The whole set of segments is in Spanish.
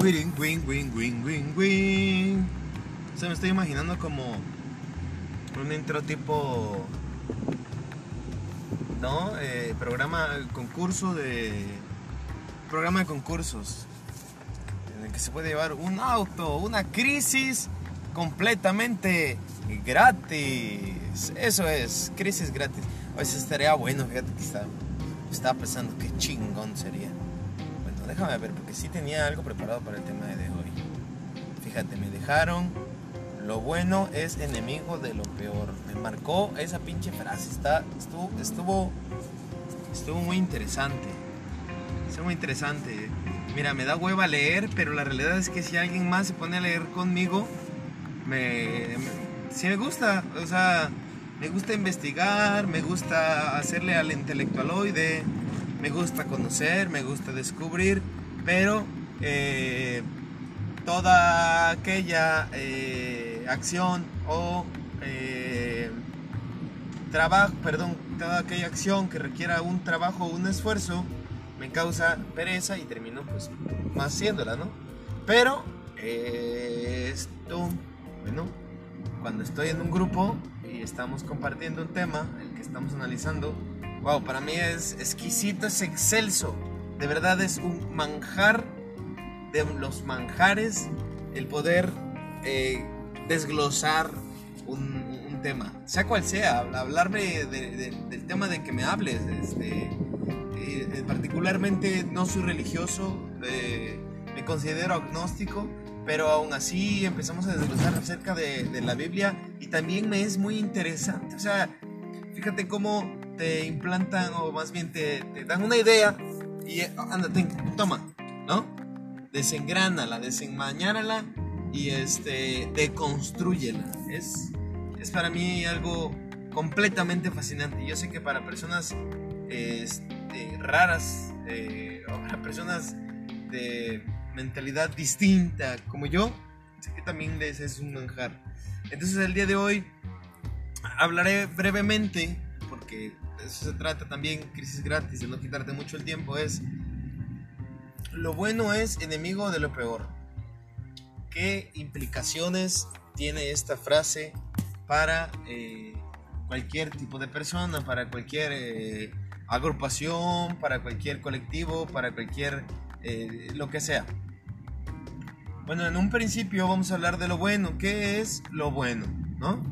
Wing, wing, wing, wing, wing, wing. Se me estoy imaginando como un intro tipo. ¿No? Eh, programa, concurso de. Programa de concursos. En el que se puede llevar un auto, una crisis completamente gratis. Eso es, crisis gratis. A veces estaría bueno, fíjate que estaba, estaba pensando qué chingón sería. Déjame ver, porque sí tenía algo preparado para el tema de hoy. Fíjate, me dejaron. Lo bueno es enemigo de lo peor. Me marcó esa pinche frase. Está, estuvo, estuvo, estuvo muy interesante. Estuvo muy interesante. Mira, me da hueva leer, pero la realidad es que si alguien más se pone a leer conmigo, me, me sí me gusta. O sea, me gusta investigar, me gusta hacerle al intelectualoide, me gusta conocer, me gusta descubrir, pero eh, toda aquella eh, acción o eh, trabajo, perdón, toda aquella acción que requiera un trabajo o un esfuerzo me causa pereza y termino pues más haciéndola, ¿no? Pero esto, bueno, cuando estoy en un grupo y estamos compartiendo un tema, el que estamos analizando, wow, para mí es exquisito, es excelso, de verdad es un manjar de los manjares el poder eh, desglosar un, un, tema, sea cual sea, hablarme de, de, del tema de que me hables. Este, eh, particularmente no soy religioso, eh, me considero agnóstico, pero aún así empezamos a desglosar acerca de, de, la Biblia y también me es muy interesante. O sea, fíjate cómo te implantan o más bien te, te dan una idea y ándate, toma, ¿no? desengránala, desenmañárala y este, deconstruyela. Es, es para mí algo completamente fascinante. Yo sé que para personas este, raras, eh, o para personas de mentalidad distinta como yo, sé que también les es un manjar. Entonces el día de hoy hablaré brevemente, porque eso se trata también, crisis gratis, de no quitarte mucho el tiempo, es lo bueno es enemigo de lo peor. ¿Qué implicaciones tiene esta frase para eh, cualquier tipo de persona, para cualquier eh, agrupación, para cualquier colectivo, para cualquier eh, lo que sea? Bueno, en un principio vamos a hablar de lo bueno. ¿Qué es lo bueno? ¿No?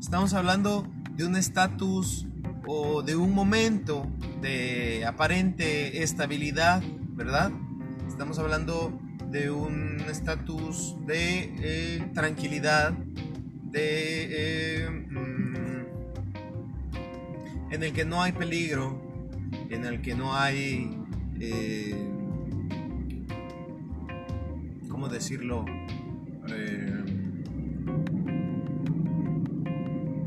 Estamos hablando de un estatus o de un momento de aparente estabilidad, ¿verdad? Estamos hablando de un estatus de eh, tranquilidad, de eh, mm, en el que no hay peligro, en el que no hay, eh, ¿cómo decirlo?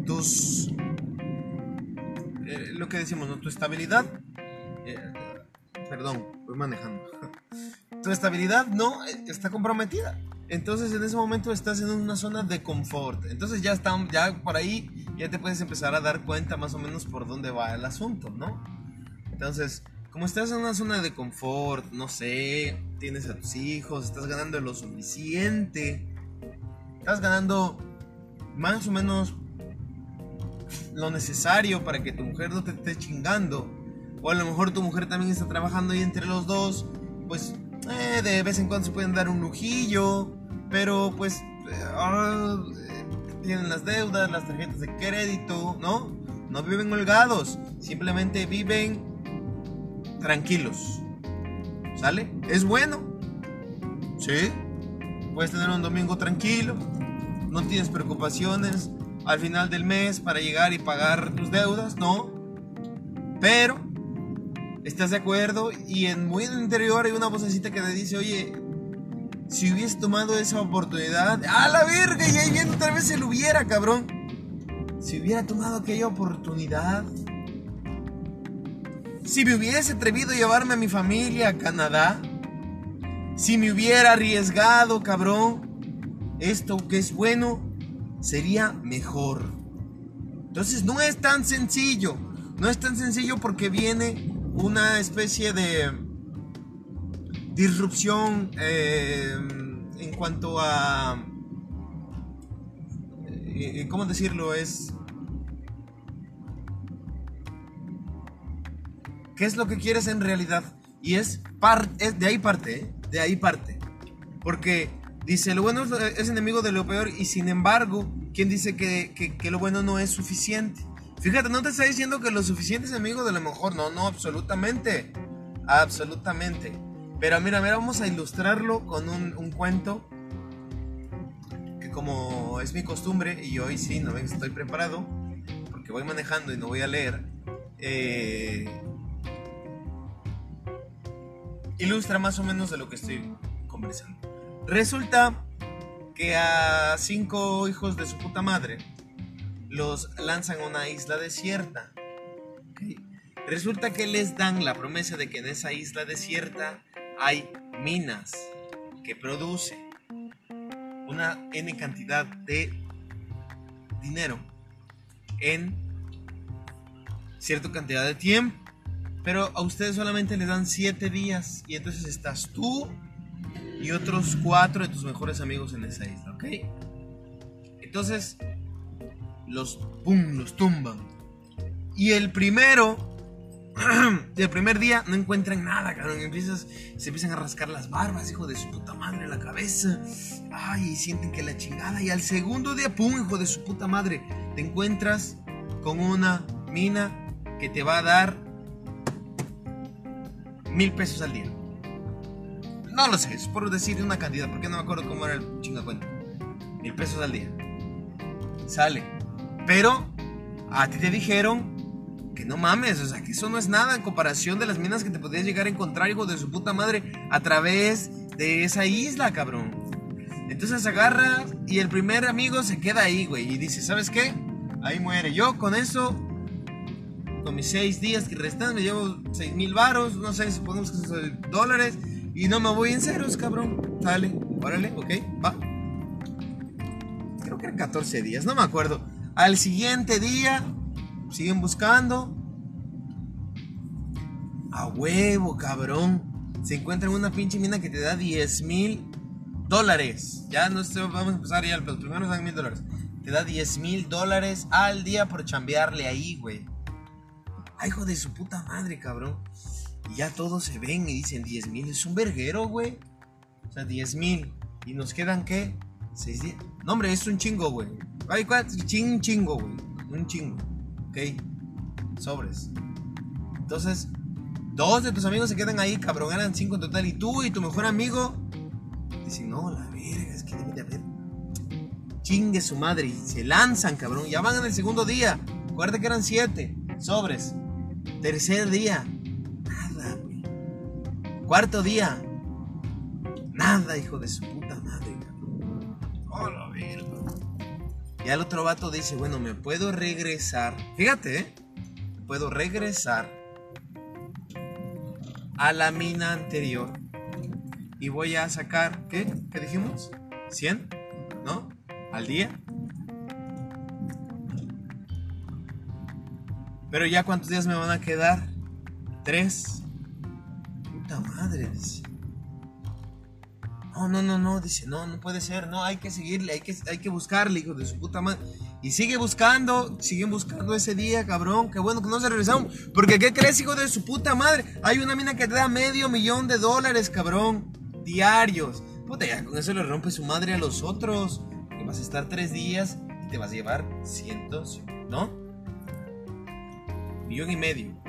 tus, lo que decimos, ¿no? Tu estabilidad, perdón, voy manejando tu estabilidad no está comprometida. Entonces en ese momento estás en una zona de confort. Entonces ya está, ya por ahí ya te puedes empezar a dar cuenta más o menos por dónde va el asunto, ¿no? Entonces, como estás en una zona de confort, no sé, tienes a tus hijos, estás ganando lo suficiente, estás ganando más o menos lo necesario para que tu mujer no te esté chingando, o a lo mejor tu mujer también está trabajando y entre los dos, pues eh, de vez en cuando se pueden dar un lujillo, pero pues uh, tienen las deudas, las tarjetas de crédito, ¿no? No viven holgados, simplemente viven tranquilos. ¿Sale? Es bueno. Sí. Puedes tener un domingo tranquilo, no tienes preocupaciones al final del mes para llegar y pagar tus deudas, no. Pero ¿Estás de acuerdo? Y en muy interior hay una vocecita que te dice, oye, si hubiese tomado esa oportunidad, ¡a la verga! Y ahí viene otra vez se lo hubiera, cabrón. Si hubiera tomado aquella oportunidad, si me hubiese atrevido a llevarme a mi familia a Canadá, si me hubiera arriesgado, cabrón, esto que es bueno sería mejor. Entonces no es tan sencillo, no es tan sencillo porque viene una especie de disrupción eh, en cuanto a... Eh, ¿Cómo decirlo? Es... ¿Qué es lo que quieres en realidad? Y es, de ahí parte, ¿eh? de ahí parte. Porque dice, lo bueno es, enemigo de lo peor y sin embargo, ¿quién dice que, que, lo bueno no es suficiente? Fíjate, no te está diciendo que lo suficiente es enemigo de lo mejor, no, no, absolutamente. Absolutamente. Pero mira, mira, vamos a ilustrarlo con un, un cuento que como es mi costumbre, y hoy sí, no estoy preparado, porque voy manejando y no voy a leer, eh, ilustra más o menos de lo que estoy conversando. Resulta que a cinco hijos de su puta madre los lanzan a una isla desierta. Resulta que les dan la promesa de que en esa isla desierta hay minas que producen una N cantidad de dinero en cierta cantidad de tiempo. Pero a ustedes solamente les dan 7 días. Y entonces estás tú y otros 4 de tus mejores amigos en esa isla, ¿ok? Entonces, los pum, los tumban. Y el primero el primer día no encuentran nada, cabrón. Empiezas, se empiezan a rascar las barbas, hijo de su puta madre, la cabeza. Ay, y sienten que la chingada. Y al segundo día, pum, hijo de su puta madre, te encuentras con una mina que te va a dar mil pesos al día. No lo sé, es por decir una cantidad, porque no me acuerdo cómo era el chinga cuenta. Mil pesos al día. Sale. Pero a ti te dijeron que no mames, o sea, que eso no es nada en comparación de las minas que te podías llegar a encontrar, hijo de su puta madre, a través de esa isla, cabrón. Entonces agarra y el primer amigo se queda ahí, güey, y dice, ¿sabes qué? Ahí muere. Yo con eso, con mis seis días que restan, me llevo seis mil varos, no sé, supongamos que son dólares, y no me voy en ceros, cabrón. Sale, órale, ok, va. Creo que eran 14 días, no me acuerdo. Al siguiente día siguen buscando. A huevo, cabrón. Se encuentra en una pinche mina que te da 10 mil dólares. Ya no sé, vamos a empezar ya, pero primero nos dan mil dólares. Te da 10 mil dólares al día por chambearle ahí, güey. Ay, hijo de su puta madre, cabrón. Y ya todos se ven y dicen 10 mil. Es un verguero, güey. O sea, 10 mil. ¿Y nos quedan qué? 6 días. No, hombre, es un chingo, güey. Ay, ching, chingo, güey. Un chingo. Ok, sobres. Entonces, dos de tus amigos se quedan ahí, cabrón, eran cinco en total. Y tú y tu mejor amigo dicen, no, la verga, es que debe de haber. Chingue su madre. Se lanzan, cabrón. Ya van en el segundo día. Acuérdate que eran siete. Sobres. Tercer día. Cuarto día. Nada, hijo de su puta madre. Oh, la verga. Y al otro vato dice, bueno, me puedo regresar. Fíjate, ¿eh? Puedo regresar a la mina anterior. Y voy a sacar, ¿qué? ¿Qué dijimos? ¿100? ¿No? ¿Al día? Pero ya cuántos días me van a quedar? Tres. Madre. No, no, no, no, dice, no, no puede ser, no, hay que seguirle, hay que, hay que buscarle, hijo de su puta madre. Y sigue buscando, siguen buscando ese día, cabrón, qué bueno que no se regresaron. Porque, ¿qué crees, hijo de su puta madre? Hay una mina que te da medio millón de dólares, cabrón, diarios. Puta, ya con eso le rompe su madre a los otros. Que vas a estar tres días y te vas a llevar cientos, ¿no? Millón y medio.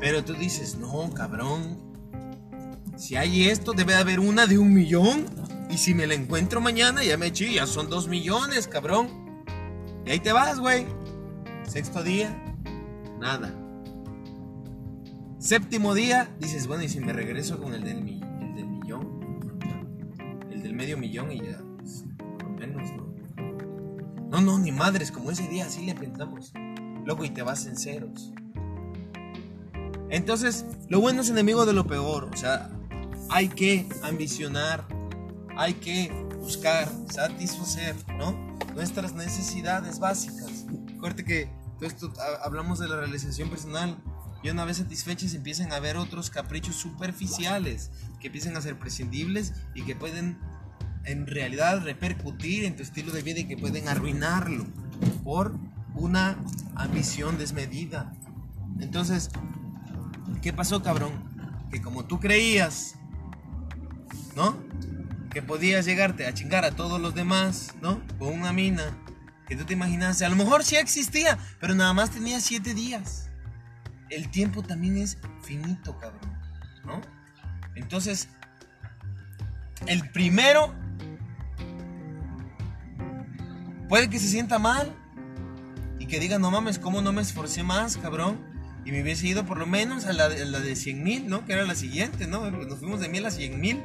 Pero tú dices, no, cabrón, si hay esto, debe de haber una de un millón. Y si me la encuentro mañana, ya me ya son dos millones, cabrón. Y ahí te vas, güey. Sexto día, nada. Séptimo día, dices, bueno, y si me regreso con el del, el del millón, el del medio millón y ya, pues, por menos, ¿no? No, no, ni madres, como ese día, así le pensamos. Loco, y te vas en ceros. Entonces, lo bueno es enemigo de lo peor. O sea, hay que ambicionar, hay que buscar satisfacer, ¿no? Nuestras necesidades básicas. Acuérdate que todo esto hablamos de la realización personal. y una vez satisfechas empiezan a ver otros caprichos superficiales que empiezan a ser prescindibles y que pueden en realidad repercutir en tu estilo de vida y que pueden arruinarlo por una ambición desmedida. Entonces, ¿qué pasó, cabrón? Que como tú creías, ¿no? Que podías llegarte a chingar a todos los demás, ¿no? Con una mina que tú te imaginaste. A lo mejor sí existía, pero nada más tenía siete días. El tiempo también es finito, cabrón, ¿no? Entonces, el primero puede que se sienta mal y que diga, no mames, ¿cómo no me esforcé más, cabrón? Y me hubiese ido por lo menos a la, de, la de 100 mil, ¿no? Que era la siguiente, ¿no? Nos fuimos de miel a 100 mil.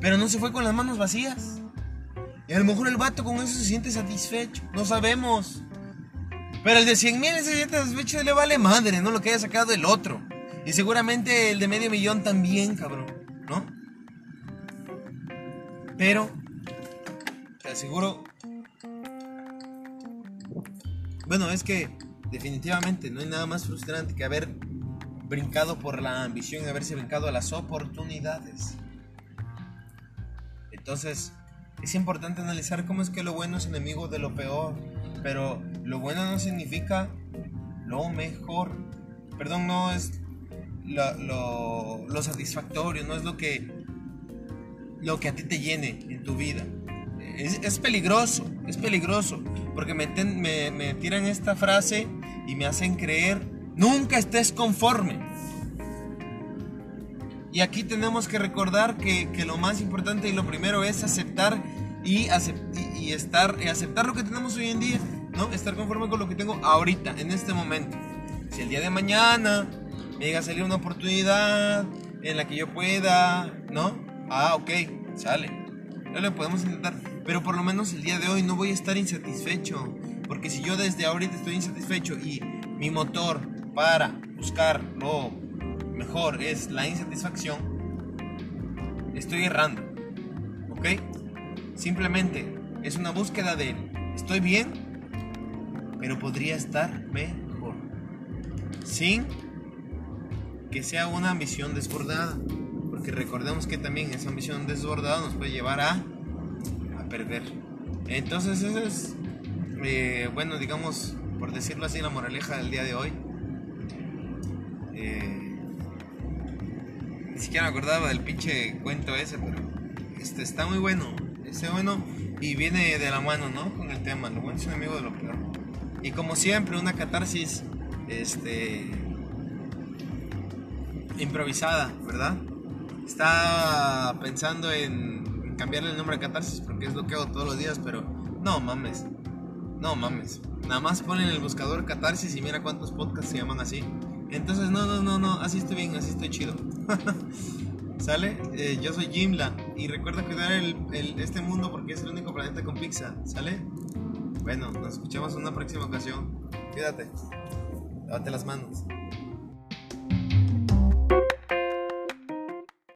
Pero no se fue con las manos vacías. Y a lo mejor el vato con eso se siente satisfecho. No sabemos. Pero el de 100 mil se siente satisfecho y le vale madre, ¿no? Lo que haya sacado el otro. Y seguramente el de medio millón también, cabrón, ¿no? Pero, te aseguro. Bueno, es que definitivamente no hay nada más frustrante que haber brincado por la ambición y haberse brincado a las oportunidades. Entonces, es importante analizar cómo es que lo bueno es enemigo de lo peor. Pero lo bueno no significa lo mejor. Perdón, no es lo, satisfactorio, no es lo que, lo que a ti te llene en tu vida. Es, peligroso, es peligroso, porque me, me, me, tiran esta frase y me hacen creer, nunca estés conforme. Y aquí tenemos que recordar que, que lo más importante y lo primero es aceptar y, y, estar, y aceptar lo que tenemos hoy en día, ¿no? Estar conforme con lo que tengo ahorita, en este momento. Si el día de mañana me llega a salir una oportunidad en la que yo pueda, ¿no? Ah, ok, sale. No lo podemos intentar. Pero por lo menos el día de hoy no voy a estar insatisfecho. Porque si yo desde ahorita estoy insatisfecho y mi motor para buscar lo mejor es la insatisfacción, estoy errando. ¿Ok? Simplemente es una búsqueda de estoy bien, pero podría estar mejor. Sin que sea una ambición desbordada. Porque recordemos que también esa ambición desbordada nos puede llevar a, a perder. Entonces eso es, eh, bueno, digamos, por decirlo así, la moraleja del día de hoy. Eh, ni siquiera me acordaba del pinche cuento ese, pero este está muy bueno. Está bueno y viene de la mano, ¿no? Con el tema. Lo bueno es un amigo de lo peor. Y como siempre, una catarsis, este improvisada, ¿verdad? Está pensando en cambiarle el nombre a Catarsis porque es lo que hago todos los días, pero no mames. No mames. Nada más ponen el buscador Catarsis y mira cuántos podcasts se llaman así. Entonces, no, no, no, no, así estoy bien, así estoy chido. ¿Sale? Eh, yo soy Jimla y recuerda cuidar el, este mundo porque es el único planeta con pizza. ¿Sale? Bueno, nos escuchamos en una próxima ocasión. Cuídate. Lávate las manos.